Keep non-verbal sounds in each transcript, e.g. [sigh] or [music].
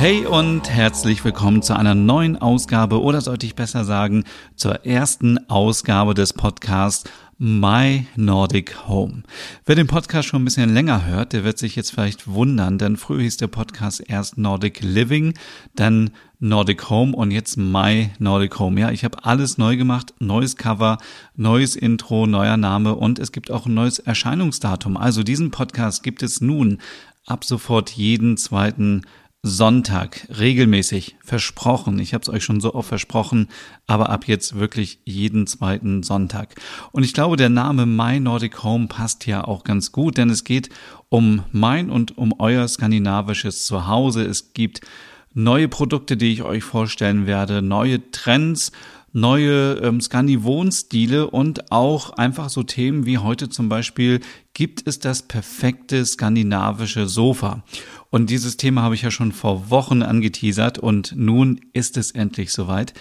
Hey und herzlich willkommen zu einer neuen Ausgabe oder sollte ich besser sagen, zur ersten Ausgabe des Podcasts My Nordic Home. Wer den Podcast schon ein bisschen länger hört, der wird sich jetzt vielleicht wundern, denn früher hieß der Podcast erst Nordic Living, dann Nordic Home und jetzt My Nordic Home. Ja, ich habe alles neu gemacht, neues Cover, neues Intro, neuer Name und es gibt auch ein neues Erscheinungsdatum. Also diesen Podcast gibt es nun ab sofort jeden zweiten Sonntag regelmäßig versprochen. Ich habe es euch schon so oft versprochen, aber ab jetzt wirklich jeden zweiten Sonntag. Und ich glaube, der Name My Nordic Home passt ja auch ganz gut, denn es geht um mein und um euer skandinavisches Zuhause. Es gibt neue Produkte, die ich euch vorstellen werde, neue Trends, neue ähm, Scandi-Wohnstile und auch einfach so Themen wie heute zum Beispiel, gibt es das perfekte skandinavische Sofa? Und dieses Thema habe ich ja schon vor Wochen angeteasert und nun ist es endlich soweit.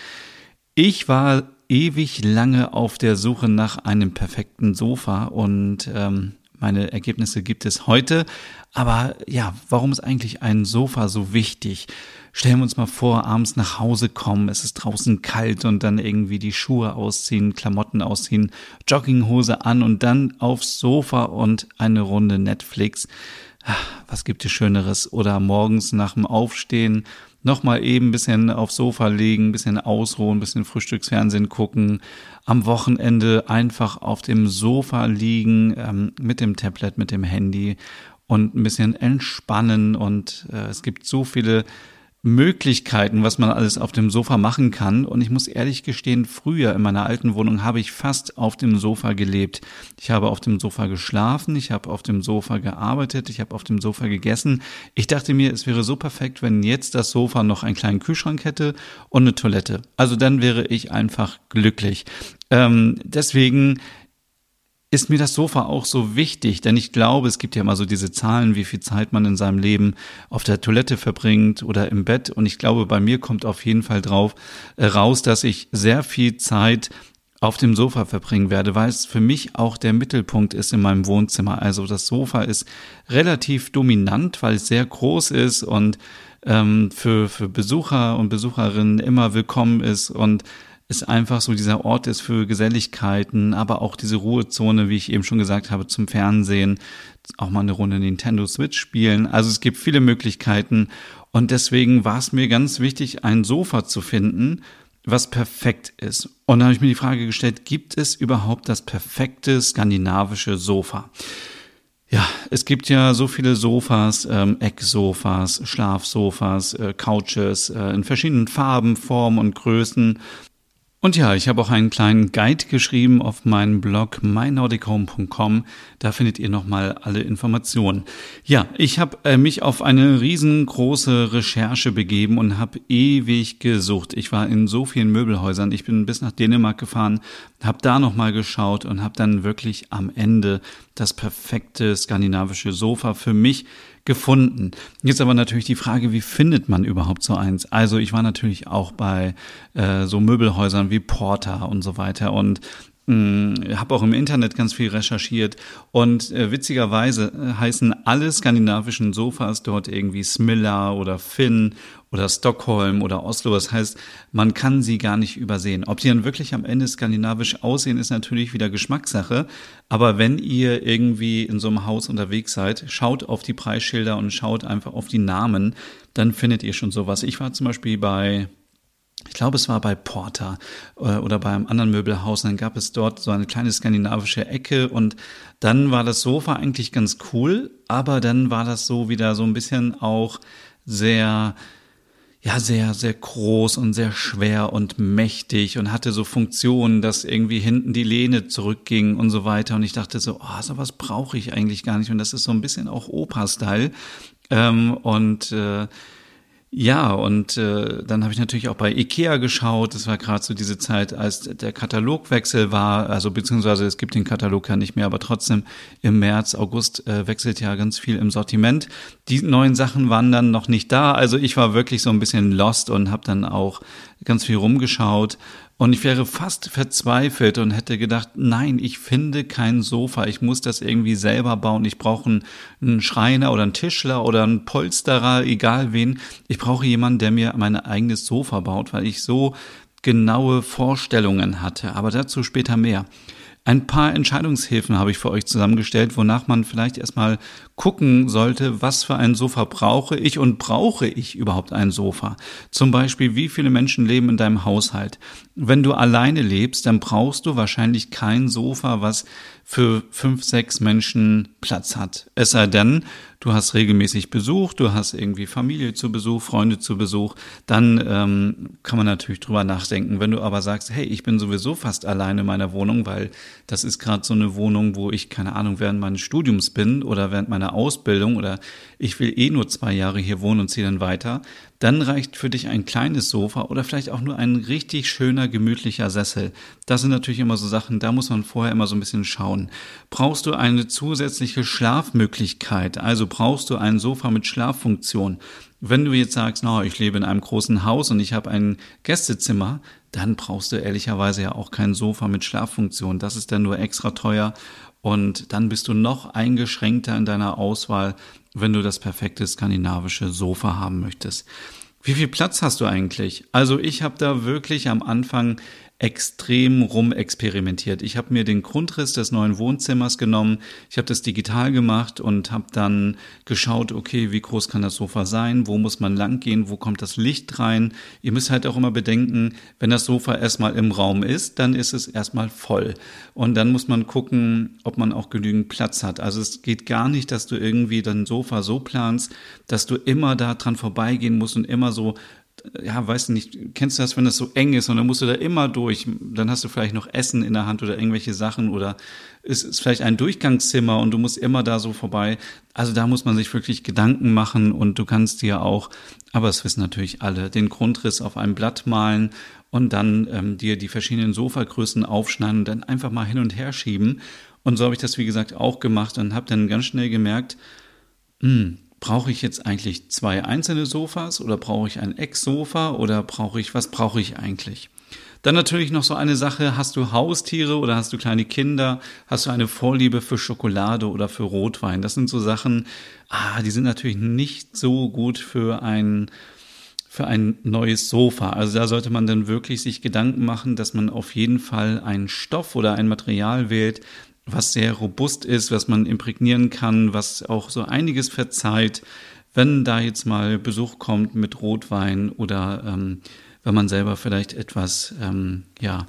Ich war ewig lange auf der Suche nach einem perfekten Sofa und ähm, meine Ergebnisse gibt es heute. Aber ja, warum ist eigentlich ein Sofa so wichtig? Stellen wir uns mal vor, abends nach Hause kommen, es ist draußen kalt und dann irgendwie die Schuhe ausziehen, Klamotten ausziehen, Jogginghose an und dann aufs Sofa und eine Runde Netflix. Was gibt es Schöneres? Oder morgens nach dem Aufstehen nochmal eben ein bisschen aufs Sofa legen, ein bisschen ausruhen, ein bisschen Frühstücksfernsehen gucken, am Wochenende einfach auf dem Sofa liegen, ähm, mit dem Tablet, mit dem Handy und ein bisschen entspannen. Und äh, es gibt so viele Möglichkeiten, was man alles auf dem Sofa machen kann. Und ich muss ehrlich gestehen, früher in meiner alten Wohnung habe ich fast auf dem Sofa gelebt. Ich habe auf dem Sofa geschlafen, ich habe auf dem Sofa gearbeitet, ich habe auf dem Sofa gegessen. Ich dachte mir, es wäre so perfekt, wenn jetzt das Sofa noch einen kleinen Kühlschrank hätte und eine Toilette. Also dann wäre ich einfach glücklich. Ähm, deswegen ist mir das Sofa auch so wichtig, denn ich glaube, es gibt ja immer so diese Zahlen, wie viel Zeit man in seinem Leben auf der Toilette verbringt oder im Bett. Und ich glaube, bei mir kommt auf jeden Fall drauf äh, raus, dass ich sehr viel Zeit auf dem Sofa verbringen werde, weil es für mich auch der Mittelpunkt ist in meinem Wohnzimmer. Also das Sofa ist relativ dominant, weil es sehr groß ist und ähm, für, für Besucher und Besucherinnen immer willkommen ist und es einfach so dieser Ort ist für Geselligkeiten, aber auch diese Ruhezone, wie ich eben schon gesagt habe, zum Fernsehen, auch mal eine Runde Nintendo Switch spielen. Also es gibt viele Möglichkeiten und deswegen war es mir ganz wichtig, ein Sofa zu finden, was perfekt ist. Und da habe ich mir die Frage gestellt, gibt es überhaupt das perfekte skandinavische Sofa? Ja, es gibt ja so viele Sofas, ähm, Ecksofas, Schlafsofas, äh, Couches äh, in verschiedenen Farben, Formen und Größen. Und ja, ich habe auch einen kleinen Guide geschrieben auf meinem Blog mynordichome.com. Da findet ihr nochmal alle Informationen. Ja, ich habe äh, mich auf eine riesengroße Recherche begeben und habe ewig gesucht. Ich war in so vielen Möbelhäusern. Ich bin bis nach Dänemark gefahren, habe da nochmal geschaut und habe dann wirklich am Ende das perfekte skandinavische Sofa für mich gefunden. Jetzt aber natürlich die Frage, wie findet man überhaupt so eins? Also ich war natürlich auch bei äh, so Möbelhäusern wie Porter und so weiter und hm, habe auch im Internet ganz viel recherchiert und äh, witzigerweise äh, heißen alle skandinavischen Sofas dort irgendwie Smilla oder Finn oder Stockholm oder Oslo. Das heißt, man kann sie gar nicht übersehen. Ob sie dann wirklich am Ende skandinavisch aussehen, ist natürlich wieder Geschmackssache. Aber wenn ihr irgendwie in so einem Haus unterwegs seid, schaut auf die Preisschilder und schaut einfach auf die Namen, dann findet ihr schon sowas. Ich war zum Beispiel bei ich glaube, es war bei Porter äh, oder bei einem anderen Möbelhaus. Und dann gab es dort so eine kleine skandinavische Ecke und dann war das Sofa eigentlich ganz cool, aber dann war das so wieder so ein bisschen auch sehr, ja, sehr, sehr groß und sehr schwer und mächtig und hatte so Funktionen, dass irgendwie hinten die Lehne zurückging und so weiter. Und ich dachte so, oh, sowas brauche ich eigentlich gar nicht. Und das ist so ein bisschen auch Opa-Style. Ähm, und äh, Ja, und äh, dann habe ich natürlich auch bei Ikea geschaut. Das war gerade so diese Zeit, als der Katalogwechsel war, also beziehungsweise es gibt den Katalog ja nicht mehr, aber trotzdem im März, August äh, wechselt ja ganz viel im Sortiment. Die neuen Sachen waren dann noch nicht da. Also ich war wirklich so ein bisschen lost und habe dann auch ganz viel rumgeschaut und ich wäre fast verzweifelt und hätte gedacht, nein, ich finde kein Sofa. Ich muss das irgendwie selber bauen. Ich brauche einen, Schreiner oder einen Tischler oder einen Polsterer, egal wen. Ich brauche jemanden, der mir mein eigenes Sofa baut, weil ich so genaue Vorstellungen hatte. Aber dazu später mehr. Ein paar Entscheidungshilfen habe ich für euch zusammengestellt, wonach man vielleicht erstmal gucken sollte, was für ein Sofa brauche ich und brauche ich überhaupt ein Sofa. Zum Beispiel, wie viele Menschen leben in deinem Haushalt. Wenn du alleine lebst, dann brauchst du wahrscheinlich kein Sofa, was für fünf, sechs Menschen Platz hat. Es sei denn, du hast regelmäßig Besuch, du hast irgendwie Familie zu Besuch, Freunde zu Besuch, dann ähm, kann man natürlich drüber nachdenken. Wenn du aber sagst, hey, ich bin sowieso fast alleine in meiner Wohnung, weil das ist gerade so eine Wohnung, wo ich, keine Ahnung, während meines Studiums bin oder während meiner Ausbildung oder ich will eh nur zwei Jahre hier wohnen und ziehe dann weiter, dann reicht für dich ein kleines Sofa oder vielleicht auch nur ein richtig schöner, gemütlicher Sessel. Das sind natürlich immer so Sachen, da muss man vorher immer so ein bisschen schauen. Brauchst du eine zusätzliche Schlafmöglichkeit? Also brauchst du ein Sofa mit Schlaffunktion? Wenn du jetzt sagst, na, no, ich lebe in einem großen Haus und ich habe ein Gästezimmer, dann brauchst du ehrlicherweise ja auch kein Sofa mit Schlaffunktion. Das ist dann nur extra teuer und dann bist du noch eingeschränkter in deiner Auswahl, wenn du das perfekte skandinavische Sofa haben möchtest. Wie viel Platz hast du eigentlich? Also ich habe da wirklich am Anfang extrem rumexperimentiert. Ich habe mir den Grundriss des neuen Wohnzimmers genommen, ich habe das digital gemacht und habe dann geschaut, okay, wie groß kann das Sofa sein, wo muss man langgehen, wo kommt das Licht rein. Ihr müsst halt auch immer bedenken, wenn das Sofa erstmal im Raum ist, dann ist es erstmal voll. Und dann muss man gucken, ob man auch genügend Platz hat. Also es geht gar nicht, dass du irgendwie dein Sofa so planst, dass du immer da dran vorbeigehen musst und immer so ja, weißt du nicht, kennst du das, wenn das so eng ist und dann musst du da immer durch, dann hast du vielleicht noch Essen in der Hand oder irgendwelche Sachen oder es ist vielleicht ein Durchgangszimmer und du musst immer da so vorbei. Also da muss man sich wirklich Gedanken machen und du kannst dir auch, aber das wissen natürlich alle, den Grundriss auf einem Blatt malen und dann ähm, dir die verschiedenen Sofagrößen aufschneiden und dann einfach mal hin und her schieben. Und so habe ich das, wie gesagt, auch gemacht und habe dann ganz schnell gemerkt, mh, hm, brauche ich jetzt eigentlich zwei einzelne Sofas oder brauche ich ein Ecksofa oder brauche ich, was brauche ich eigentlich? Dann natürlich noch so eine Sache, hast du Haustiere oder hast du kleine Kinder, hast du eine Vorliebe für Schokolade oder für Rotwein? Das sind so Sachen, ah, die sind natürlich nicht so gut für ein, für ein neues Sofa. Also da sollte man dann wirklich sich Gedanken machen, dass man auf jeden Fall einen Stoff oder ein Material wählt, was sehr robust ist, was man imprägnieren kann, was auch so einiges verzeiht, wenn da jetzt mal Besuch kommt mit Rotwein oder ähm, wenn man selber vielleicht etwas, ähm, ja,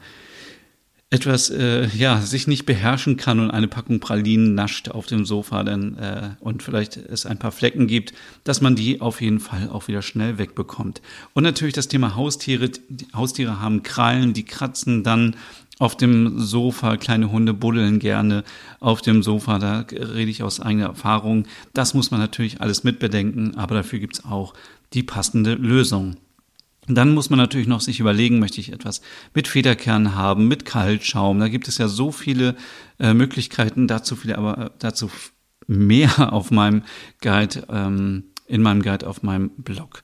etwas, äh, ja, sich nicht beherrschen kann und eine Packung Pralinen nascht auf dem Sofa dann, äh, und vielleicht es ein paar Flecken gibt, dass man die auf jeden Fall auch wieder schnell wegbekommt. Und natürlich das Thema Haustiere. Die Haustiere haben Krallen, die kratzen dann auf dem Sofa, kleine Hunde buddeln gerne auf dem Sofa, da rede ich aus eigener Erfahrung. Das muss man natürlich alles mitbedenken, aber dafür gibt's auch die passende Lösung. Dann muss man natürlich noch sich überlegen, möchte ich etwas mit Federkern haben, mit Kaltschaum. Da gibt es ja so viele äh, Möglichkeiten, dazu viele, aber äh, dazu mehr [laughs] auf meinem Guide, ähm, in meinem Guide auf meinem Blog.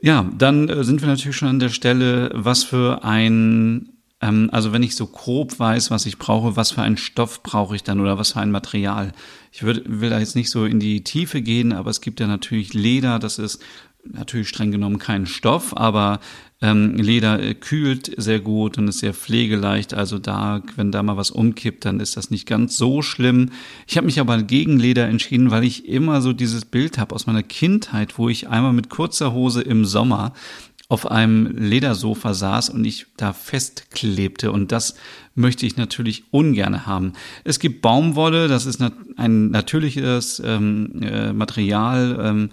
Ja, dann äh, sind wir natürlich schon an der Stelle, was für ein ähm, also wenn ich so grob weiß, was ich brauche, was für einen Stoff brauche ich dann oder was für ein Material. Ich würd, will da jetzt nicht so in die Tiefe gehen, aber es gibt ja natürlich Leder, das ist natürlich streng genommen kein Stoff, aber ähm, Leder äh, kühlt sehr gut und ist sehr pflegeleicht. Also da, wenn da mal was umkippt, dann ist das nicht ganz so schlimm. Ich habe mich aber gegen Leder entschieden, weil ich immer so dieses Bild habe aus meiner Kindheit, wo ich einmal mit kurzer Hose im Sommer auf einem Ledersofa saß und ich da festklebte. Und das möchte ich natürlich ungern haben. Es gibt Baumwolle, das ist ein natürliches ähm, äh, Material. Ähm,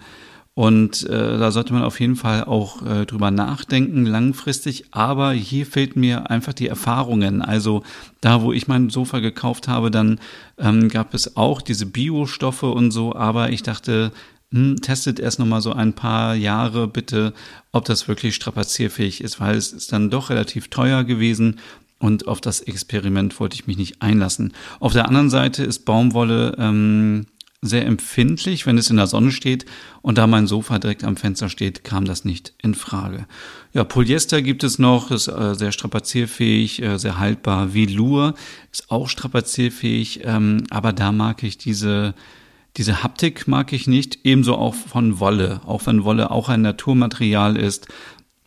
und äh, da sollte man auf jeden Fall auch äh, drüber nachdenken, langfristig. Aber hier fehlt mir einfach die Erfahrungen. Also da, wo ich mein Sofa gekauft habe, dann ähm, gab es auch diese Biostoffe und so. Aber ich dachte, hm, testet erst noch mal so ein paar Jahre bitte, ob das wirklich strapazierfähig ist, weil es ist dann doch relativ teuer gewesen und auf das Experiment wollte ich mich nicht einlassen. Auf der anderen Seite ist Baumwolle ähm, sehr empfindlich, wenn es in der Sonne steht. Und da mein Sofa direkt am Fenster steht, kam das nicht in Frage. Ja, Polyester gibt es noch, ist äh, sehr strapazierfähig, äh, sehr haltbar. Velour ist auch strapazierfähig, ähm, aber da mag ich diese diese Haptik mag ich nicht, ebenso auch von Wolle. Auch wenn Wolle auch ein Naturmaterial ist,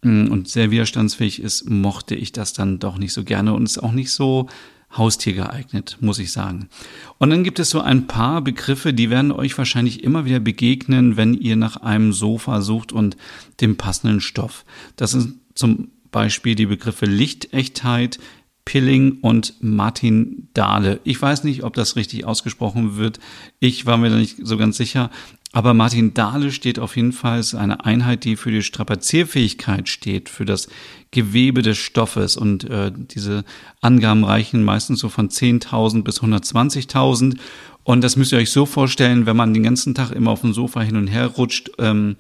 Mm, und sehr widerstandsfähig ist, mochte ich das dann doch nicht so gerne und ist auch nicht so Haustier geeignet, muss ich sagen. Und dann gibt es so ein paar Begriffe, die werden euch wahrscheinlich immer wieder begegnen, wenn ihr nach einem Sofa sucht und dem passenden Stoff. Das sind zum Beispiel die Begriffe Lichtechtheit, Pilling und Martin Dahle. Ich weiß nicht, ob das richtig ausgesprochen wird. Ich war mir da nicht so ganz sicher. Aber Martin Dahle steht auf jeden Fall als eine Einheit, die für die Strapazierfähigkeit steht, für das Gewebe des Stoffes. Und äh, diese Angaben reichen meistens so von 10.000 bis 120.000. Und das müsst ihr euch so vorstellen, wenn man den ganzen Tag immer auf dem Sofa hin und her rutscht. Ähm,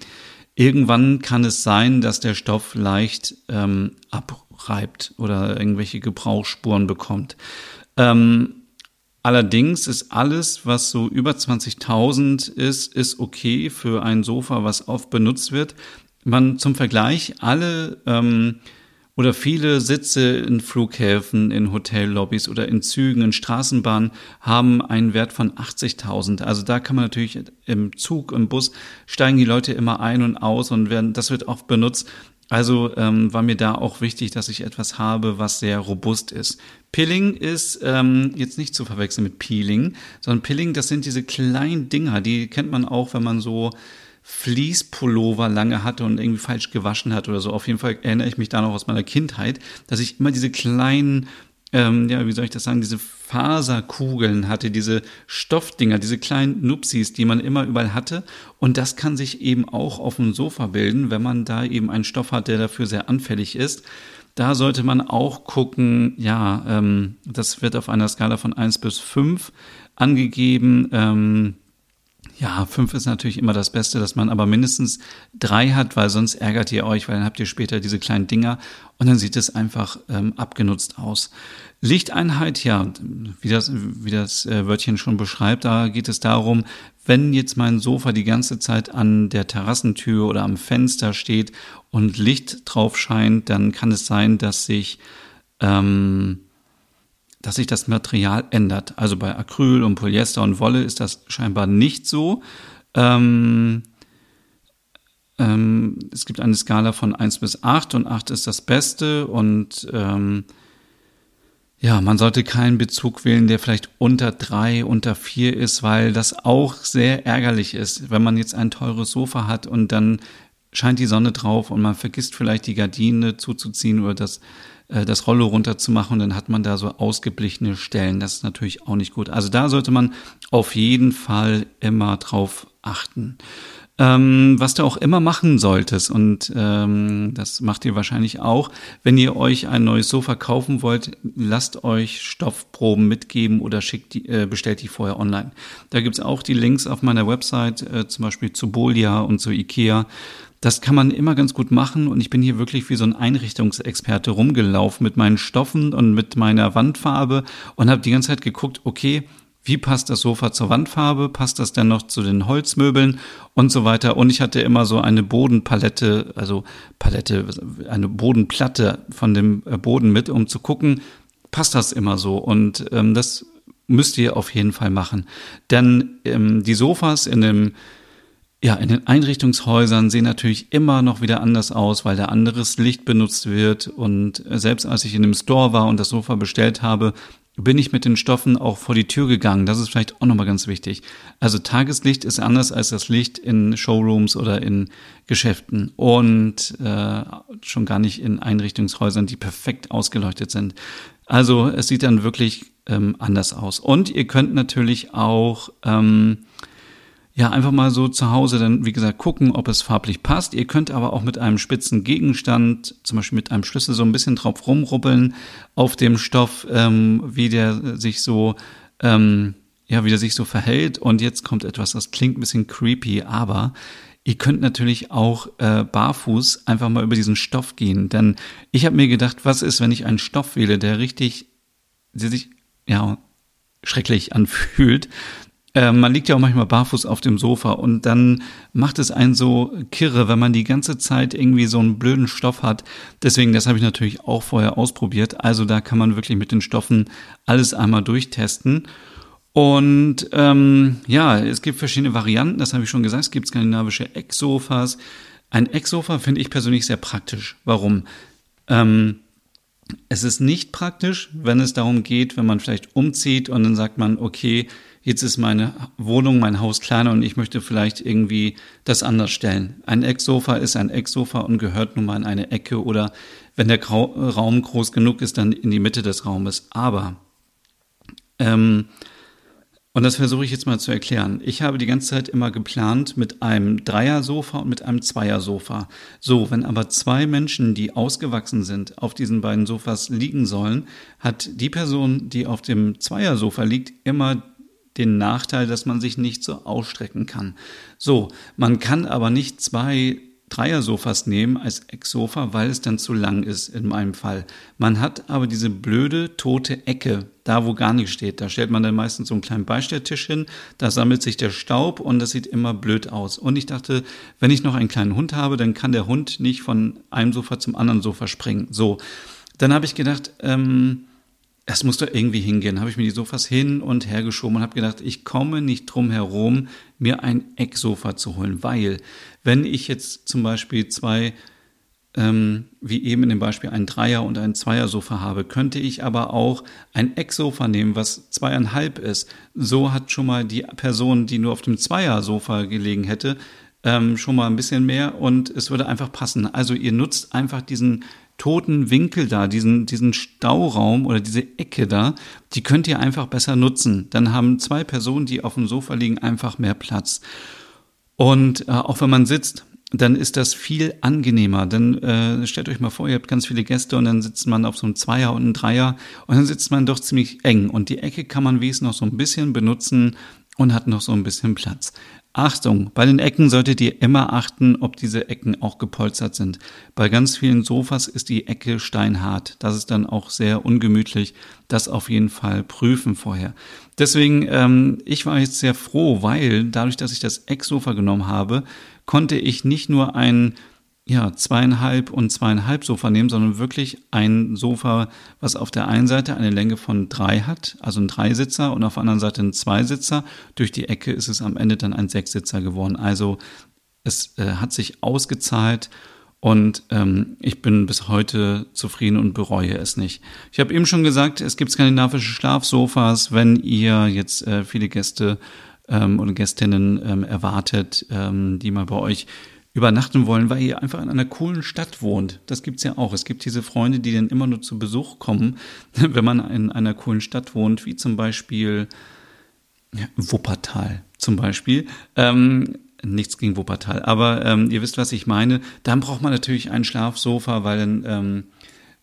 irgendwann kann es sein, dass der Stoff leicht ähm, abreibt oder irgendwelche Gebrauchsspuren bekommt. Ähm, Allerdings ist alles, was so über 20.000 ist, ist okay für ein Sofa, was oft benutzt wird. Man zum Vergleich alle ähm, oder viele Sitze in Flughäfen, in Hotellobbys oder in Zügen, in Straßenbahnen haben einen Wert von 80.000. Also da kann man natürlich im Zug, im Bus steigen die Leute immer ein und aus und werden, das wird oft benutzt. Also ähm, war mir da auch wichtig, dass ich etwas habe, was sehr robust ist. Pilling ist ähm, jetzt nicht zu verwechseln mit Peeling, sondern Pilling, das sind diese kleinen Dinger, die kennt man auch, wenn man so Fließpullover lange hatte und irgendwie falsch gewaschen hat oder so. Auf jeden Fall erinnere ich mich da noch aus meiner Kindheit, dass ich immer diese kleinen ähm, ja, wie soll ich das sagen, diese Faserkugeln hatte, diese Stoffdinger, diese kleinen Nupsis, die man immer überall hatte. Und das kann sich eben auch auf dem Sofa bilden, wenn man da eben einen Stoff hat, der dafür sehr anfällig ist. Da sollte man auch gucken, ja, ähm, das wird auf einer Skala von eins bis fünf angegeben. Ähm, ja, fünf ist natürlich immer das Beste, dass man aber mindestens drei hat, weil sonst ärgert ihr euch, weil dann habt ihr später diese kleinen Dinger und dann sieht es einfach ähm, abgenutzt aus. Lichteinheit, ja, wie das, wie das äh, Wörtchen schon beschreibt, da geht es darum, wenn jetzt mein Sofa die ganze Zeit an der Terrassentür oder am Fenster steht und Licht drauf scheint, dann kann es sein, dass sich ähm, dass sich das Material ändert. Also bei Acryl und Polyester und Wolle ist das scheinbar nicht so. Ähm, ähm, es gibt eine Skala von 1 bis 8 und 8 ist das Beste und ähm, ja, man sollte keinen Bezug wählen, der vielleicht unter 3, unter 4 ist, weil das auch sehr ärgerlich ist, wenn man jetzt ein teures Sofa hat und dann scheint die Sonne drauf und man vergisst vielleicht die Gardine zuzuziehen oder das äh, das Rollo runterzumachen und dann hat man da so ausgeblichene Stellen. Das ist natürlich auch nicht gut. Also da sollte man auf jeden Fall immer drauf achten. Ähm, was du auch immer machen solltest, und ähm, das macht ihr wahrscheinlich auch, wenn ihr euch ein neues Sofa kaufen wollt, lasst euch Stoffproben mitgeben oder schickt die, äh, bestellt die vorher online. Da gibt's auch die Links auf meiner Website, äh, zum Beispiel zu Bolia und zu Ikea. Das kann man immer ganz gut machen und ich bin hier wirklich wie so ein Einrichtungsexperte rumgelaufen mit meinen Stoffen und mit meiner Wandfarbe und habe die ganze Zeit geguckt, okay, wie passt das Sofa zur Wandfarbe, passt das denn noch zu den Holzmöbeln und so weiter. Und ich hatte immer so eine Bodenpalette, also Palette, eine Bodenplatte von dem äh, Boden mit, um zu gucken, passt das immer so. Und ähm, das müsst ihr auf jeden Fall machen. Denn ähm, die Sofas in dem ja, in den Einrichtungshäusern sehen natürlich immer noch wieder anders aus, weil da anderes Licht benutzt wird. Und selbst als ich in dem Store war und das Sofa bestellt habe, bin ich mit den Stoffen auch vor die Tür gegangen. Das ist vielleicht auch nochmal ganz wichtig. Also Tageslicht ist anders als das Licht in Showrooms oder in Geschäften und äh, schon gar nicht in Einrichtungshäusern, die perfekt ausgeleuchtet sind. Also es sieht dann wirklich ähm, anders aus. Und ihr könnt natürlich auch ähm, ja, einfach mal so zu Hause dann, wie gesagt, gucken, ob es farblich passt. Ihr könnt aber auch mit einem spitzen Gegenstand, zum Beispiel mit einem Schlüssel, so ein bisschen drauf rumrubbeln auf dem Stoff, ähm, wie der sich so ähm, ja, wie der sich so verhält. Und jetzt kommt etwas, das klingt ein bisschen creepy, aber ihr könnt natürlich auch äh, barfuß einfach mal über diesen Stoff gehen. Denn ich habe mir gedacht, was ist, wenn ich einen Stoff wähle, der richtig, der sich, ja, schrecklich anfühlt. Äh, man liegt ja auch manchmal barfuß auf dem Sofa und dann macht es einen so kirre, wenn man die ganze Zeit irgendwie so einen blöden Stoff hat. Deswegen, das habe ich natürlich auch vorher ausprobiert. Also da kann man wirklich mit den Stoffen alles einmal durchtesten. Und ähm, ja, es gibt verschiedene Varianten, das habe ich schon gesagt. Es gibt skandinavische Ecksofas. Ein Ecksofa finde ich persönlich sehr praktisch. Warum? Ähm, es ist nicht praktisch, wenn es darum geht, wenn man vielleicht umzieht und dann sagt man, okay, jetzt ist meine Wohnung, mein Haus kleiner und ich möchte vielleicht irgendwie das anders stellen. Ein Ecksofa ist ein Ecksofa und gehört nun mal in eine Ecke oder wenn der Raum groß genug ist, dann in die Mitte des Raumes. Aber ähm, und das versuche ich jetzt mal zu erklären. Ich habe die ganze Zeit immer geplant mit einem Dreiersofa und mit einem Zweiersofa. So, wenn aber zwei Menschen, die ausgewachsen sind, auf diesen beiden Sofas liegen sollen, hat die Person, die auf dem Zweiersofa liegt, immer den Nachteil, dass man sich nicht so ausstrecken kann. So, man kann aber nicht zwei Dreiersofas nehmen als Ecksofa, weil es dann zu lang ist in meinem Fall. Man hat aber diese blöde tote Ecke, da wo gar nichts steht. Da stellt man dann meistens so einen kleinen Beistelltisch hin, da sammelt sich der Staub und das sieht immer blöd aus. Und ich dachte, wenn ich noch einen kleinen Hund habe, dann kann der Hund nicht von einem Sofa zum anderen Sofa springen. So, dann habe ich gedacht, ähm, es muss doch irgendwie hingehen. Habe ich mir die Sofas hin und her geschoben und habe gedacht, ich komme nicht drum herum, mir ein Ecksofa zu holen, weil wenn ich jetzt zum Beispiel zwei, ähm, wie eben in dem Beispiel ein Dreier- und ein Zweiersofa habe, könnte ich aber auch ein Ecksofa nehmen, was zweieinhalb ist. So hat schon mal die Person, die nur auf dem Zweiersofa gelegen hätte, ähm, schon mal ein bisschen mehr und es würde einfach passen. Also ihr nutzt einfach diesen toten Winkel da, diesen, diesen Stauraum oder diese Ecke da, die könnt ihr einfach besser nutzen. Dann haben zwei Personen, die auf dem Sofa liegen, einfach mehr Platz. Und äh, auch wenn man sitzt, dann ist das viel angenehmer. Dann äh, stellt euch mal vor, ihr habt ganz viele Gäste und dann sitzt man auf so einem Zweier und einem Dreier und dann sitzt man doch ziemlich eng. Und die Ecke kann man wenigstens noch so ein bisschen benutzen und hat noch so ein bisschen Platz. Achtung, bei den Ecken solltet ihr immer achten, ob diese Ecken auch gepolstert sind. Bei ganz vielen Sofas ist die Ecke steinhart. Das ist dann auch sehr ungemütlich. Das auf jeden Fall prüfen vorher. Deswegen, ähm, ich war jetzt sehr froh, weil dadurch, dass ich das Ecksofa genommen habe, konnte ich nicht nur ein ja, zweieinhalb und zweieinhalb Sofa nehmen, sondern wirklich ein Sofa, was auf der einen Seite eine Länge von drei hat, also ein Dreisitzer und auf der anderen Seite ein Zweisitzer. Durch die Ecke ist es am Ende dann ein Sechssitzer geworden. Also es äh, hat sich ausgezahlt und ähm, ich bin bis heute zufrieden und bereue es nicht. Ich habe eben schon gesagt, es gibt skandinavische Schlafsofas, wenn ihr jetzt äh, viele Gäste ähm, oder Gästinnen ähm, erwartet, ähm, die mal bei euch übernachten wollen, weil ihr einfach in einer coolen Stadt wohnt. Das gibt's ja auch. Es gibt diese Freunde, die dann immer nur zu Besuch kommen, [laughs] wenn man in einer coolen Stadt wohnt, wie zum Beispiel ja, Wuppertal zum Beispiel. Ähm, nichts gegen Wuppertal, aber ähm, ihr wisst, was ich meine. Dann braucht man natürlich ein Schlafsofa, weil dann ähm,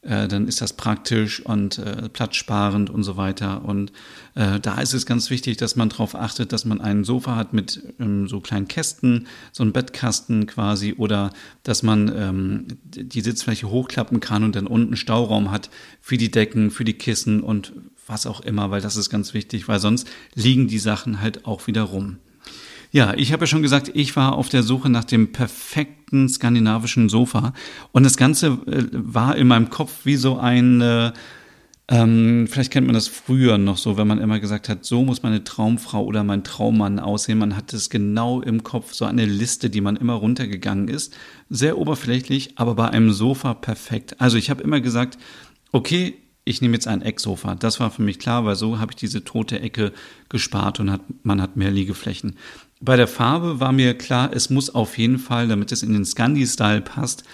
äh, dann ist das praktisch und äh, platzsparend und so weiter. Und äh, da ist es ganz wichtig, dass man darauf achtet, dass man ein Sofa hat mit ähm, so kleinen Kästen, so ein Bettkasten quasi, oder dass man ähm, die Sitzfläche hochklappen kann und dann unten Stauraum hat für die Decken, für die Kissen und was auch immer, weil das ist ganz wichtig, weil sonst liegen die Sachen halt auch wieder rum. Ja, ich habe ja schon gesagt, ich war auf der Suche nach dem perfekten skandinavischen Sofa. Und das Ganze äh, war in meinem Kopf wie so ein, äh, ähm, vielleicht kennt man das früher noch so, wenn man immer gesagt hat, so muss meine Traumfrau oder mein Traummann aussehen. Man hat es genau im Kopf, so eine Liste, die man immer runtergegangen ist. Sehr oberflächlich, aber bei einem Sofa perfekt. Also ich habe immer gesagt, okay, ich nehme jetzt ein Ecksofa. Das war für mich klar, weil so habe ich diese tote Ecke gespart und hat, man hat mehr Liegeflächen. Bei der Farbe war mir klar, es muss auf jeden Fall, damit es in den Scandi-Style passt,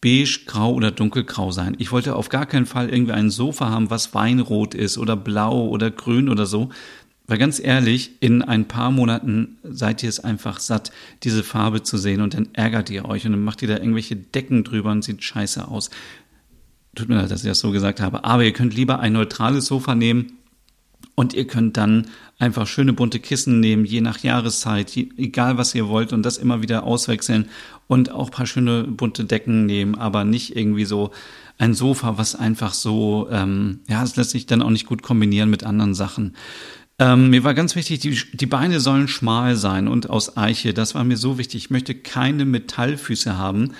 beige, grau oder dunkelgrau sein. Ich wollte auf gar keinen Fall irgendwie ein Sofa haben, was weinrot ist oder blau oder grün oder so. Weil ganz ehrlich, in ein paar Monaten seid ihr es einfach satt, diese Farbe zu sehen und dann ärgert ihr euch und dann macht ihr da irgendwelche Decken drüber und sieht scheiße aus. Tut mir leid, dass ich das so gesagt habe. Aber ihr könnt lieber ein neutrales Sofa nehmen Und ihr könnt dann einfach schöne bunte Kissen nehmen, je nach Jahreszeit, egal was ihr wollt und das immer wieder auswechseln und auch paar schöne bunte Decken nehmen, aber nicht irgendwie so ein Sofa, was einfach so, ähm, ja, es lässt sich dann auch nicht gut kombinieren mit anderen Sachen. Ähm, mir war ganz wichtig, die, die Beine sollen schmal sein und aus Eiche. Das war mir so wichtig. Ich möchte keine Metallfüße haben.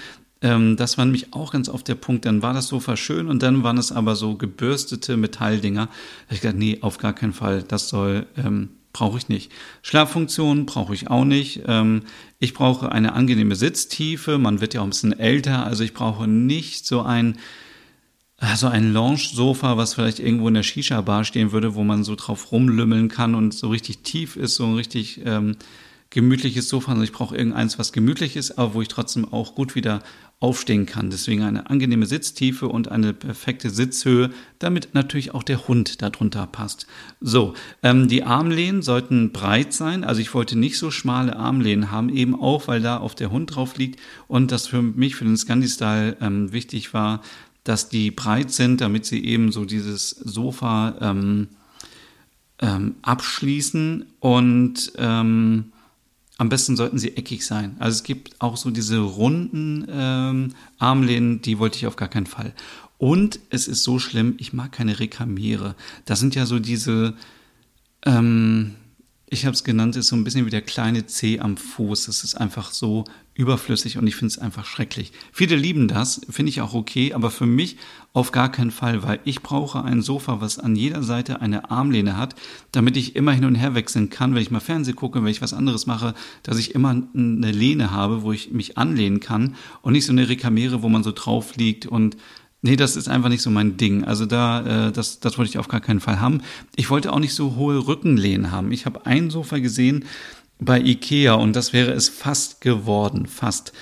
Ähm, das war nämlich auch ganz oft der Punkt. Dann war das Sofa schön und dann waren es aber so gebürstete Metalldinger. Da ich gedacht, nee, auf gar keinen Fall. Das soll, ähm, brauche ich nicht. Schlaffunktion brauche ich auch nicht. Ähm, ich brauche eine angenehme Sitztiefe. Man wird ja auch ein bisschen älter. Also ich brauche nicht so ein so ein Lounge-Sofa, was vielleicht irgendwo in der Shisha-Bar stehen würde, wo man so drauf rumlümmeln kann und so richtig tief ist, so ein richtig ähm, gemütliches Sofa. Also ich brauche irgendeins, was gemütlich ist, aber wo ich trotzdem auch gut wieder aufstehen kann. Deswegen eine angenehme Sitztiefe und eine perfekte Sitzhöhe, damit natürlich auch der Hund darunter passt. So, ähm, die Armlehnen sollten breit sein. Also ich wollte nicht so schmale Armlehnen haben, eben auch, weil da auf der Hund drauf liegt und das für mich für den Scandi-Style ähm, wichtig war, dass die breit sind, damit sie eben so dieses Sofa ähm, ähm, abschließen und ähm, am besten sollten sie eckig sein. Also es gibt auch so diese runden ähm, Armlehnen, die wollte ich auf gar keinen Fall. Und es ist so schlimm, ich mag keine Rekamiere. Das sind ja so diese, ähm, ich habe es genannt, ist so ein bisschen wie der kleine C am Fuß. Das ist einfach so überflüssig und ich finde es einfach schrecklich. Viele lieben das, finde ich auch okay, aber für mich auf gar keinen Fall, weil ich brauche ein Sofa, was an jeder Seite eine Armlehne hat, damit ich immer hin und her wechseln kann, wenn ich mal Fernsehen gucke, wenn ich was anderes mache, dass ich immer eine Lehne habe, wo ich mich anlehnen kann und nicht so eine Rekamere, wo man so drauf liegt und Nee, das ist einfach nicht so mein Ding. Also da, äh, das, das wollte ich auf gar keinen Fall haben. Ich wollte auch nicht so hohe Rückenlehnen haben. Ich habe ein Sofa gesehen, bei Ikea und das wäre es fast geworden, fast.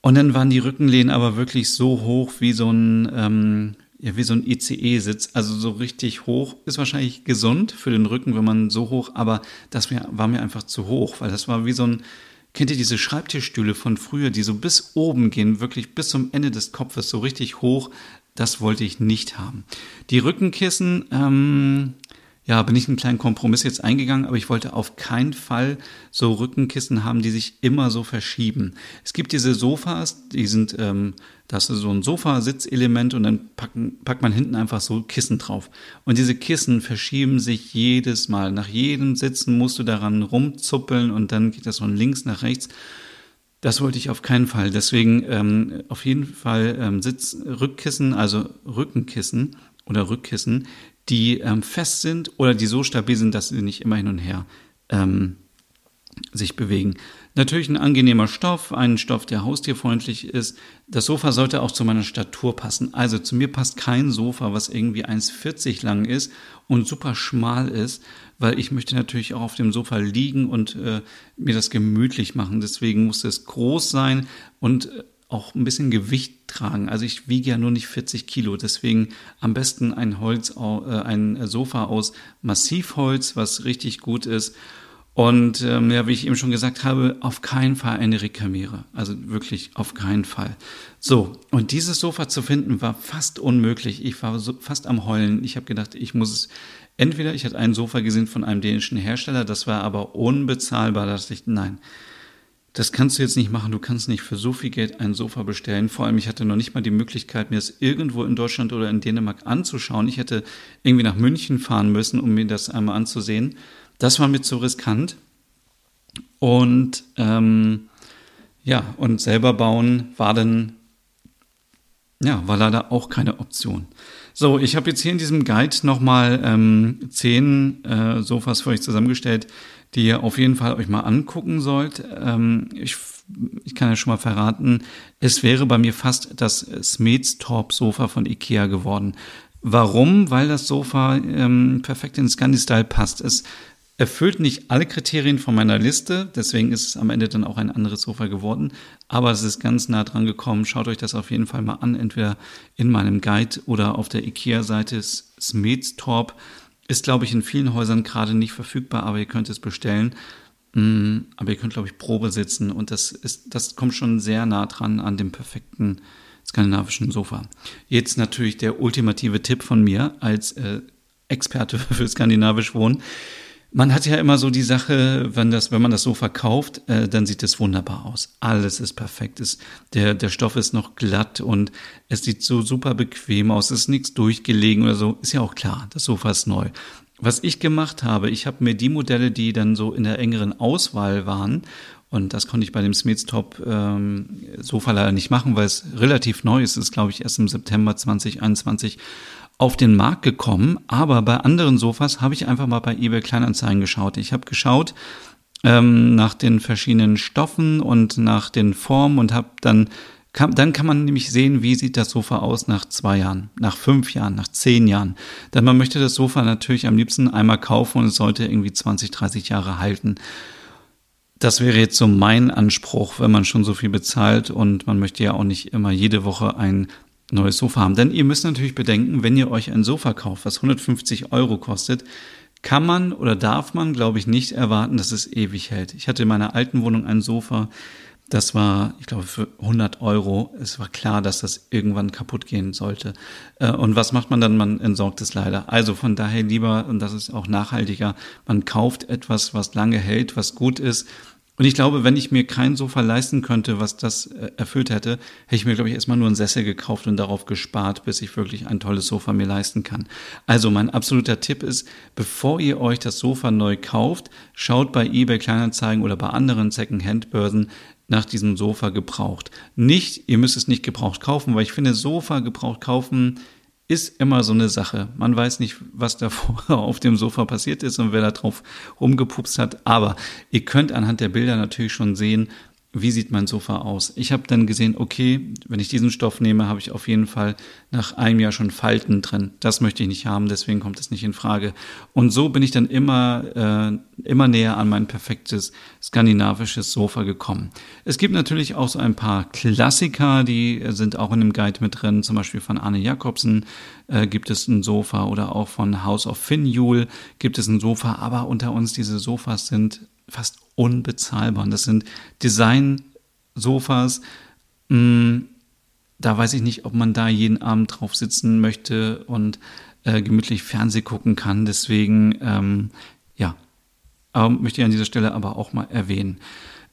Und dann waren die Rückenlehnen aber wirklich so hoch wie so ein, ähm, ja, wie so ein ICE-Sitz, also so richtig hoch. Ist wahrscheinlich gesund für den Rücken, wenn man so hoch, aber das war mir einfach zu hoch, weil das war wie so ein, kennt ihr diese Schreibtischstühle von früher, die so bis oben gehen, wirklich bis zum Ende des Kopfes, so richtig hoch. Das wollte ich nicht haben. Die Rückenkissen, ähm, ja, bin ich einen kleinen Kompromiss jetzt eingegangen, aber ich wollte auf keinen Fall so Rückenkissen haben, die sich immer so verschieben. Es gibt diese Sofas, die sind, ähm, das ist so ein Sofasitzelement und dann packen, packt man hinten einfach so Kissen drauf. Und diese Kissen verschieben sich jedes Mal. Nach jedem Sitzen musst du daran rumzuppeln und dann geht das von links nach rechts. Das wollte ich auf keinen Fall. Deswegen ähm, auf jeden Fall ähm, Sitz, Rückkissen, also Rückenkissen oder Rückkissen, die ähm, fest sind oder die so stabil sind, dass sie nicht immer hin und her ähm, sich bewegen. Natürlich ein angenehmer Stoff, ein Stoff, der haustierfreundlich ist. Das Sofa sollte auch zu meiner Statur passen. Also zu mir passt kein Sofa, was irgendwie 1,40 lang ist und super schmal ist, weil ich möchte natürlich auch auf dem Sofa liegen und äh, mir das gemütlich machen. Deswegen muss es groß sein und äh, auch ein bisschen Gewicht tragen. Also ich wiege ja nur nicht 40 Kilo, deswegen am besten ein Holz, äh, ein Sofa aus Massivholz, was richtig gut ist. Und ähm, ja, wie ich eben schon gesagt habe, auf keinen Fall eine Rekamiere. Also wirklich auf keinen Fall. So, und dieses Sofa zu finden war fast unmöglich. Ich war so, fast am Heulen. Ich habe gedacht, ich muss es. Entweder ich hatte ein Sofa gesehen von einem dänischen Hersteller, das war aber unbezahlbar. Da dachte ich, nein, das kannst du jetzt nicht machen. Du kannst nicht für so viel Geld ein Sofa bestellen. Vor allem, ich hatte noch nicht mal die Möglichkeit, mir das irgendwo in Deutschland oder in Dänemark anzuschauen. Ich hätte irgendwie nach München fahren müssen, um mir das einmal anzusehen. Das war mir zu riskant. Und ähm, ja, und selber bauen war dann, ja, war leider auch keine Option. So, ich habe jetzt hier in diesem Guide nochmal ähm, zehn äh, Sofas für euch zusammengestellt, die ihr auf jeden Fall euch mal angucken sollt. Ähm, ich, ich kann ja schon mal verraten, es wäre bei mir fast das Smeds-Torp-Sofa von Ikea geworden. Warum? Weil das Sofa ähm, perfekt in Scandi-Style passt. Es erfüllt nicht alle Kriterien von meiner Liste, deswegen ist es am Ende dann auch ein anderes Sofa geworden, aber es ist ganz nah dran gekommen. Schaut euch das auf jeden Fall mal an, entweder in meinem Guide oder auf der IKEA-Seite Smeds-Torp. Ist, glaube ich, in vielen Häusern gerade nicht verfügbar, aber ihr könnt es bestellen. Mm, aber ihr könnt, glaube ich, Probe sitzen und das ist, das kommt schon sehr nah dran an dem perfekten skandinavischen Sofa. Jetzt natürlich der ultimative Tipp von mir als äh, Experte [laughs] für skandinavisch Wohnen. Man hat ja immer so die Sache, wenn das, wenn man das so verkauft, äh, dann sieht es wunderbar aus. Alles ist perfekt. Es, der, der Stoff ist noch glatt und es sieht so super bequem aus. Es ist nichts durchgelegen oder so. Ist ja auch klar. Das Sofa ist neu. Was ich gemacht habe, ich habe mir die Modelle, die dann so in der engeren Auswahl waren, und das konnte ich bei dem Smiths Top ähm, Sofa leider nicht machen, weil es relativ neu ist. Es ist, glaube ich, erst im September 2021 auf den Markt gekommen, aber bei anderen Sofas habe ich einfach mal bei eBay Kleinanzeigen geschaut. Ich habe geschaut ähm, nach den verschiedenen Stoffen und nach den Formen und habe dann kann, dann kann man nämlich sehen, wie sieht das Sofa aus nach zwei Jahren, nach fünf Jahren, nach zehn Jahren. Denn man möchte das Sofa natürlich am liebsten einmal kaufen und es sollte irgendwie 20, 30 Jahre halten. Das wäre jetzt so mein Anspruch, wenn man schon so viel bezahlt und man möchte ja auch nicht immer jede Woche ein neues Sofa haben. Denn ihr müsst natürlich bedenken, wenn ihr euch ein Sofa kauft, was 150 Euro kostet, kann man oder darf man, glaube ich, nicht erwarten, dass es ewig hält. Ich hatte in meiner alten Wohnung ein Sofa, das war, ich glaube, für 100 Euro. Es war klar, dass das irgendwann kaputt gehen sollte. Äh, und was macht man dann? Man entsorgt es leider. Also von daher lieber, und das ist auch nachhaltiger, man kauft etwas, was lange hält, was gut ist und ich glaube, wenn ich mir kein Sofa leisten könnte, was das äh, erfüllt hätte, hätte ich mir, glaube ich, erstmal nur einen Sessel gekauft und darauf gespart, bis ich wirklich ein tolles Sofa mir leisten kann. Also mein absoluter Tipp ist, bevor ihr euch das Sofa neu kauft, schaut bei eBay Kleinanzeigen oder bei anderen Second-Hand-Börsen nach diesem Sofa gebraucht. Nicht, ihr müsst es nicht gebraucht kaufen, weil ich finde, Sofa gebraucht kaufen ist immer so eine Sache. Man weiß nicht, was davor [laughs] auf dem Sofa passiert ist und wer da drauf rumgepupst hat. Aber ihr könnt anhand der Bilder natürlich schon sehen, wie sieht mein Sofa aus? Ich habe dann gesehen, okay, wenn ich diesen Stoff nehme, habe ich auf jeden Fall nach einem Jahr schon Falten drin. Das möchte ich nicht haben, deswegen kommt es nicht in Frage. Und so bin ich dann immer, äh, immer näher an mein perfektes skandinavisches Sofa gekommen. Es gibt natürlich auch so ein paar Klassiker, die sind auch in dem Guide mit drin, zum Beispiel von Arne Jacobsen äh, gibt es ein Sofa oder auch von House of Finjul gibt es ein Sofa, aber unter uns diese Sofas sind fast unbezahlbar. Und das sind Design-Sofas. Mm, da weiß ich nicht, ob man da jeden Abend drauf sitzen möchte und äh, gemütlich Fernseh gucken kann. Deswegen, ähm, ja, aber möchte ich an dieser Stelle aber auch mal erwähnen.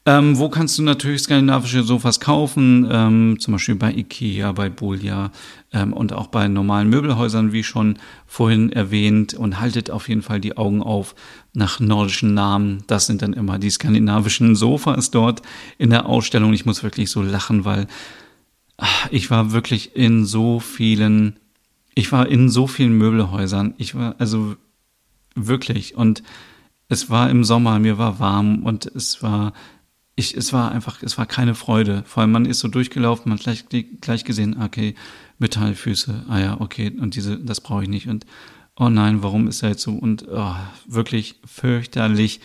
Ähm, wo kannst du natürlich skandinavische Sofas kaufen? Ähm, zum Beispiel bei Ikea, bei Bolia ähm, und auch bei normalen Möbelhäusern, wie schon vorhin erwähnt. Und haltet auf jeden Fall die Augen auf nach nordischen Namen. Das sind dann immer die skandinavischen Sofas dort in der Ausstellung. Ich muss wirklich so lachen, weil ach, ich war wirklich in so vielen, ich war in so vielen Möbelhäusern. Ich war also wirklich und es war im Sommer, mir war warm und es war ich, es war einfach, es war keine Freude. Vor allem, man ist so durchgelaufen, man hat gleich, gleich gesehen, okay, Metallfüße, ah ja, okay, und diese, das brauche ich nicht. Und oh nein, warum ist er jetzt so? Und oh, wirklich fürchterlich,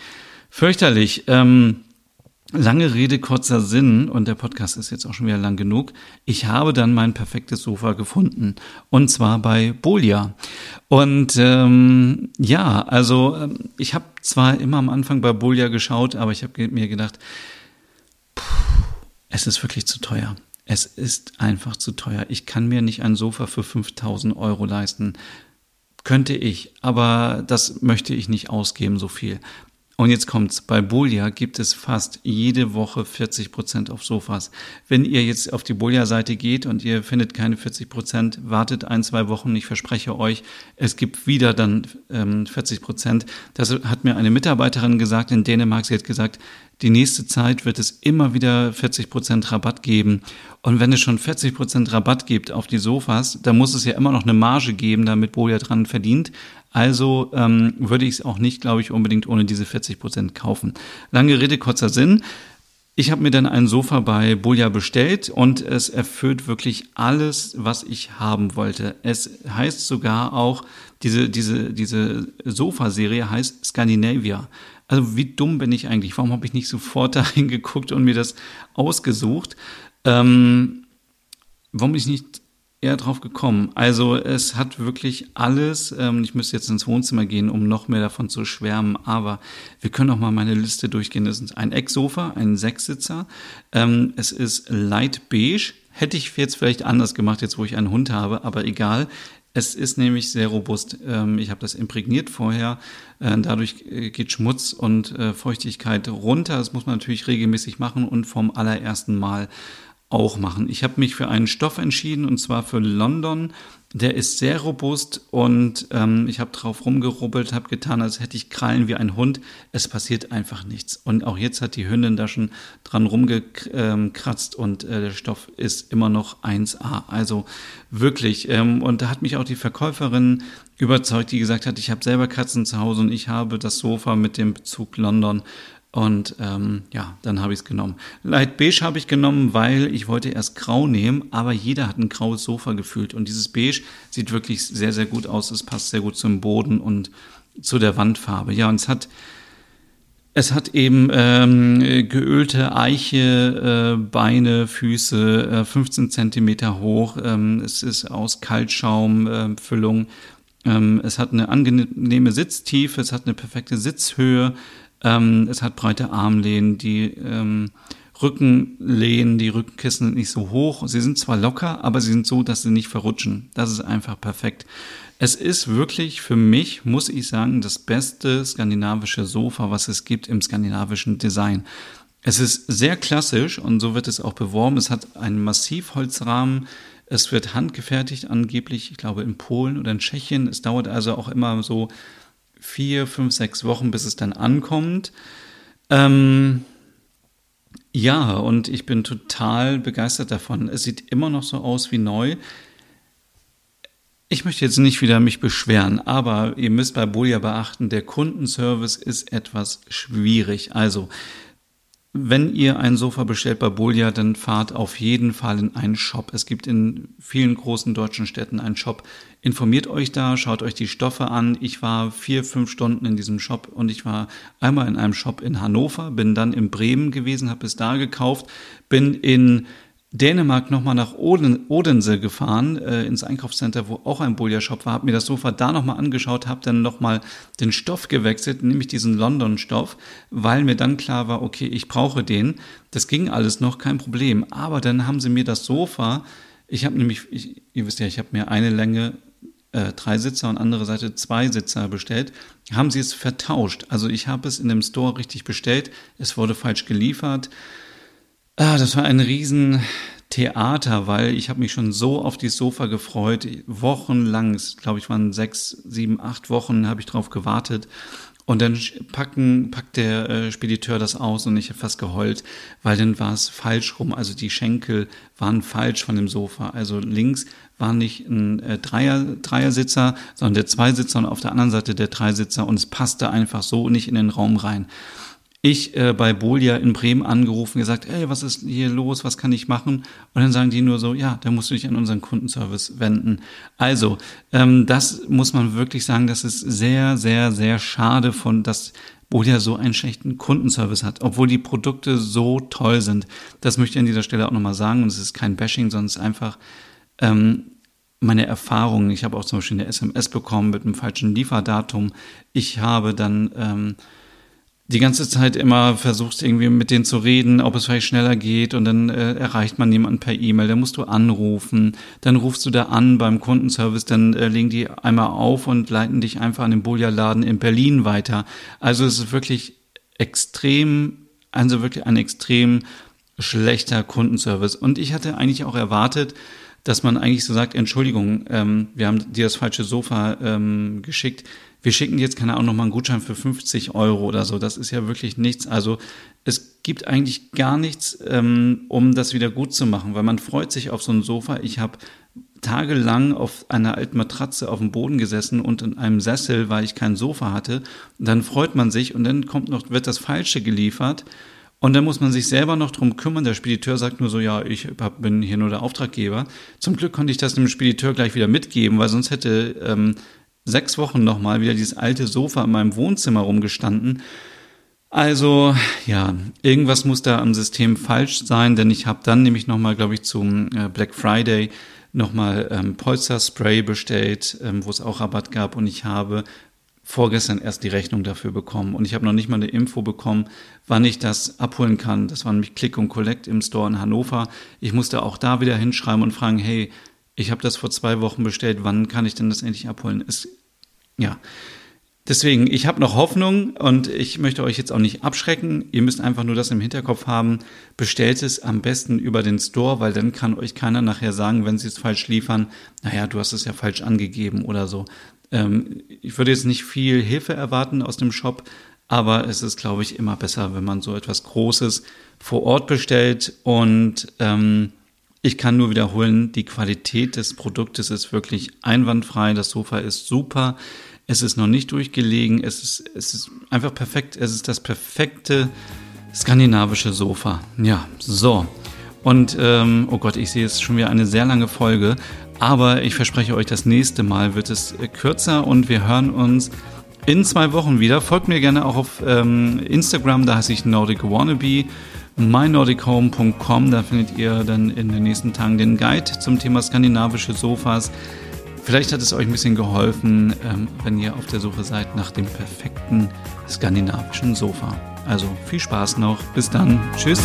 fürchterlich. Ähm, lange Rede, kurzer Sinn, und der Podcast ist jetzt auch schon wieder lang genug. Ich habe dann mein perfektes Sofa gefunden. Und zwar bei Bolia. Und ähm, ja, also ähm, ich habe zwar immer am Anfang bei Bolia geschaut, aber ich habe mir gedacht, es ist wirklich zu teuer. Es ist einfach zu teuer. Ich kann mir nicht ein Sofa für 5000 Euro leisten. Könnte ich, aber das möchte ich nicht ausgeben, so viel. Und jetzt kommt's. Bei Bolia gibt es fast jede Woche 40 Prozent auf Sofas. Wenn ihr jetzt auf die Bolia-Seite geht und ihr findet keine 40 Prozent, wartet ein, zwei Wochen. Ich verspreche euch, es gibt wieder dann ähm, 40 Prozent. Das hat mir eine Mitarbeiterin gesagt in Dänemark. Sie hat gesagt, die nächste Zeit wird es immer wieder 40 Prozent Rabatt geben. Und wenn es schon 40 Prozent Rabatt gibt auf die Sofas, dann muss es ja immer noch eine Marge geben, damit Bolia dran verdient. Also ähm, würde ich es auch nicht, glaube ich, unbedingt ohne diese 40 Prozent kaufen. Lange Rede, kurzer Sinn. Ich habe mir dann ein Sofa bei Bolia bestellt und es erfüllt wirklich alles, was ich haben wollte. Es heißt sogar auch, diese, diese, diese Sofa-Serie heißt Scandinavia. Also wie dumm bin ich eigentlich? Warum habe ich nicht sofort [laughs] dahin geguckt und mir das ausgesucht? Ähm, warum ich nicht eher drauf gekommen. Also es hat wirklich alles, ähm, ich müsste jetzt ins Wohnzimmer gehen, um noch mehr davon zu schwärmen, aber wir können auch mal meine Liste durchgehen. Das ist ein Ecksofa, ein Sechssitzer. Ähm, es ist light beige. Hätte ich jetzt vielleicht anders gemacht, jetzt wo ich einen Hund habe, aber egal. Es ist nämlich sehr robust. Ähm, ich habe das imprägniert vorher. Äh, dadurch äh, geht Schmutz und äh, Feuchtigkeit runter. Das muss man natürlich regelmäßig machen und vom allerersten Mal auch machen. Ich habe mich für einen Stoff entschieden und zwar für London. Der ist sehr robust und ähm, ich habe drauf rumgerubbelt, habe getan, als hätte ich Krallen wie ein Hund. Es passiert einfach nichts. Und auch jetzt hat die Hündin da schon dran rumgekratzt und äh, der Stoff ist immer noch 1A. Also wirklich. Ähm, und da hat mich auch die Verkäuferin überzeugt, die gesagt hat, ich habe selber Katzen zu Hause und ich habe das Sofa mit dem Bezug London und ähm, ja, dann habe ich es genommen. Light Beige habe ich genommen, weil ich wollte erst grau nehmen, aber jeder hat ein graues Sofa gefühlt. Und dieses Beige sieht wirklich sehr, sehr gut aus. Es passt sehr gut zum Boden und zu der Wandfarbe. Ja, und es hat, es hat eben ähm, geölte Eiche, äh, Beine, Füße, äh, 15 Zentimeter hoch. Ähm, es ist aus Kaltschaumfüllung. Äh, ähm, es hat eine angenehme Sitztiefe, es hat eine perfekte Sitzhöhe. Ähm, es hat breite Armlehnen, die ähm, Rückenlehnen, die Rückenkissen sind nicht so hoch. Sie sind zwar locker, aber sie sind so, dass sie nicht verrutschen. Das ist einfach perfekt. Es ist wirklich für mich, muss ich sagen, das beste skandinavische Sofa, was es gibt im skandinavischen Design. Es ist sehr klassisch und so wird es auch beworben. Es hat einen Massivholzrahmen. Es wird handgefertigt angeblich, ich glaube in Polen oder in Tschechien. Es dauert also auch immer so vier, fünf, sechs Wochen, bis es dann ankommt. Ähm, ja, und ich bin total begeistert davon. Es sieht immer noch so aus wie neu. Ich möchte jetzt nicht wieder mich beschweren, aber ihr müsst bei Bolia beachten, der Kundenservice ist etwas schwierig. Also, wenn ihr ein Sofa bestellt bei Bolia, dann fahrt auf jeden Fall in einen Shop. Es gibt in vielen großen deutschen Städten einen Shop. Informiert euch da, schaut euch die Stoffe an. Ich war vier, fünf Stunden in diesem Shop und ich war einmal in einem Shop in Hannover, bin dann in Bremen gewesen, habe es da gekauft, bin in Dänemark nochmal nach Oden, Odense gefahren, äh, ins Einkaufscenter, wo auch ein Boulia-Shop war, habe mir das Sofa da nochmal angeschaut, habe dann nochmal den Stoff gewechselt, nämlich diesen London-Stoff, weil mir dann klar war, okay, ich brauche den. Das ging alles noch, kein Problem. Aber dann haben sie mir das Sofa, ich habe nämlich, ich, ihr wisst ja, ich habe mir eine Länge äh, drei Sitzer und andere Seite zwei Sitzer bestellt, haben sie es vertauscht. Also ich habe es in dem Store richtig bestellt, es wurde falsch geliefert. Ah, das war ein Riesentheater, weil ich habe mich schon so auf die Sofa gefreut. Wochenlang, glaube ich, waren sechs, sieben, acht Wochen, habe ich drauf gewartet. Und dann packen, packt der äh, Spediteur das aus und ich habe fast geheult, weil dann war es falsch rum. Also die Schenkel waren falsch von dem Sofa. Also links war nicht ein äh, Dreier, Dreiersitzer, sondern der Zweisitzer und auf der anderen Seite der Dreisitzer und es passte einfach so nicht in den Raum rein ich äh, bei Bolia in Bremen angerufen, gesagt, ey, was ist hier los, was kann ich machen? Und dann sagen die nur so, ja, da musst du dich an unseren Kundenservice wenden. Also, ähm, das muss man wirklich sagen, das ist sehr, sehr, sehr schade von, dass Bolia so einen schlechten Kundenservice hat, obwohl die Produkte so toll sind. Das möchte ich an dieser Stelle auch nochmal sagen und es ist kein Bashing, sondern es ist einfach ähm, meine Erfahrungen. Ich habe auch zum Beispiel eine SMS bekommen mit einem falschen Lieferdatum. Ich habe dann ähm, die ganze Zeit immer versuchst irgendwie mit denen zu reden, ob es vielleicht schneller geht und dann äh, erreicht man jemanden per E-Mail, dann musst du anrufen, dann rufst du da an beim Kundenservice, dann äh, legen die einmal auf und leiten dich einfach an den Bolia-Laden in Berlin weiter. Also es ist wirklich extrem, also wirklich ein extrem schlechter Kundenservice. Und ich hatte eigentlich auch erwartet, dass man eigentlich so sagt, Entschuldigung, ähm, wir haben dir das falsche Sofa ähm, geschickt wir schicken jetzt, keine Ahnung, nochmal einen Gutschein für 50 Euro oder so. Das ist ja wirklich nichts. Also es gibt eigentlich gar nichts, ähm, um das wieder gut zu machen, weil man freut sich auf so ein Sofa. Ich habe tagelang auf einer alten Matratze auf dem Boden gesessen und in einem Sessel, weil ich kein Sofa hatte. Und dann freut man sich und dann kommt noch, wird das Falsche geliefert. Und dann muss man sich selber noch drum kümmern. Der Spediteur sagt nur so, ja, ich bin hier nur der Auftraggeber. Zum Glück konnte ich das dem Spediteur gleich wieder mitgeben, weil sonst hätte ähm, sechs Wochen nochmal wieder dieses alte Sofa in meinem Wohnzimmer rumgestanden. Also ja, irgendwas muss da am System falsch sein, denn ich habe dann nämlich nochmal, glaube ich, zum äh, Black Friday nochmal ähm, Polster-Spray bestellt, ähm, wo es auch Rabatt gab und ich habe vorgestern erst die Rechnung dafür bekommen und ich habe noch nicht mal eine Info bekommen, wann ich das abholen kann. Das war nämlich Click und Collect im Store in Hannover. Ich musste auch da wieder hinschreiben und fragen, hey, ich habe das vor zwei Wochen bestellt, wann kann ich denn das endlich abholen? Es, ja, Deswegen, ich habe noch Hoffnung und ich möchte euch jetzt auch nicht abschrecken. Ihr müsst einfach nur das im Hinterkopf haben. Bestellt es am besten über den Store, weil dann kann euch keiner nachher sagen, wenn sie es falsch liefern, naja, du hast es ja falsch angegeben oder so. Ähm, ich würde jetzt nicht viel Hilfe erwarten aus dem Shop, aber es ist, glaube ich, immer besser, wenn man so etwas Großes vor Ort bestellt und ähm, ich kann nur wiederholen, die Qualität des Produktes ist wirklich einwandfrei. Das Sofa ist super. Es ist noch nicht durchgelegen. Es ist, es ist einfach perfekt. Es ist das perfekte skandinavische Sofa. Ja, so. Und, ähm, oh Gott, ich sehe es schon wieder eine sehr lange Folge. Aber ich verspreche euch, das nächste Mal wird es äh, kürzer und wir hören uns in zwei Wochen wieder. Folgt mir gerne auch auf ähm, Instagram, da heiße ich Nordic Wannabe mynordichome.com. Da findet ihr dann in den nächsten Tagen den Guide zum Thema skandinavische Sofas. Vielleicht hat es euch ein bisschen geholfen, ähm, wenn ihr auf der Suche seid nach dem perfekten skandinavischen Sofa. Also viel Spaß noch. Bis dann. Tschüss.